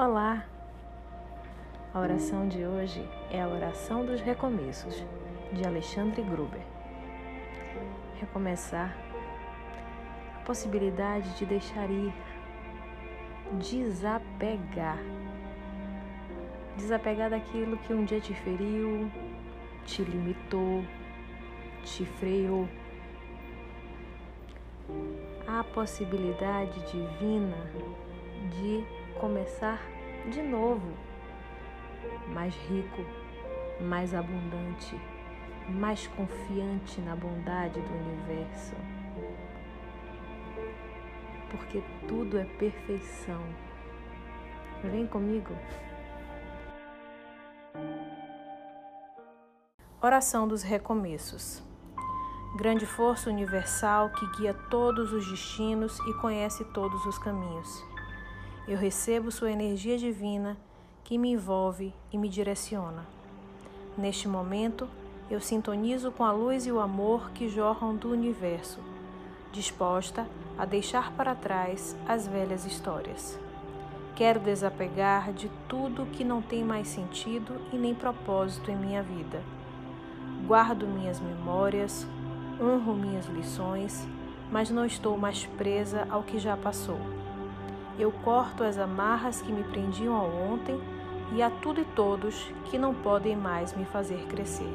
Olá! A oração de hoje é a oração dos recomeços, de Alexandre Gruber. Recomeçar, a possibilidade de deixar ir, desapegar. Desapegar daquilo que um dia te feriu, te limitou, te freou. A possibilidade divina de começar de novo, mais rico, mais abundante, mais confiante na bondade do universo. Porque tudo é perfeição. Vem comigo. Oração dos recomeços. Grande força universal que guia todos os destinos e conhece todos os caminhos eu recebo sua energia divina que me envolve e me direciona. Neste momento, eu sintonizo com a luz e o amor que jorram do universo, disposta a deixar para trás as velhas histórias. Quero desapegar de tudo que não tem mais sentido e nem propósito em minha vida. Guardo minhas memórias, honro minhas lições, mas não estou mais presa ao que já passou. Eu corto as amarras que me prendiam ao ontem e a tudo e todos que não podem mais me fazer crescer.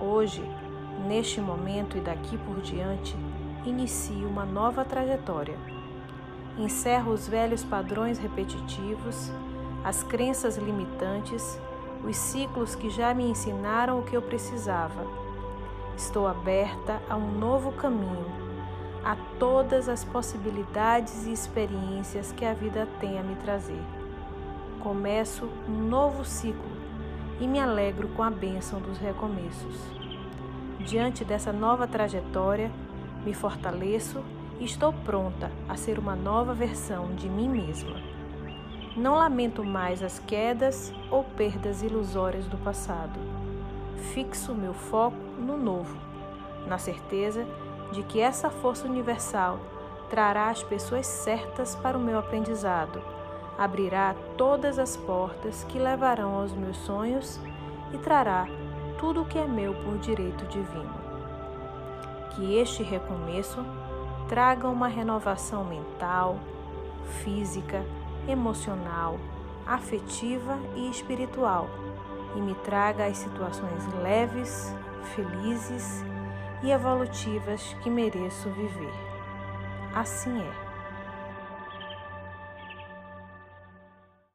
Hoje, neste momento e daqui por diante, inicio uma nova trajetória. Encerro os velhos padrões repetitivos, as crenças limitantes, os ciclos que já me ensinaram o que eu precisava. Estou aberta a um novo caminho a todas as possibilidades e experiências que a vida tem a me trazer. Começo um novo ciclo e me alegro com a bênção dos recomeços. Diante dessa nova trajetória, me fortaleço e estou pronta a ser uma nova versão de mim mesma. Não lamento mais as quedas ou perdas ilusórias do passado. Fixo meu foco no novo, na certeza de que essa força universal trará as pessoas certas para o meu aprendizado, abrirá todas as portas que levarão aos meus sonhos e trará tudo o que é meu por direito divino. Que este recomeço traga uma renovação mental, física, emocional, afetiva e espiritual e me traga as situações leves, felizes e evolutivas que mereço viver. Assim é.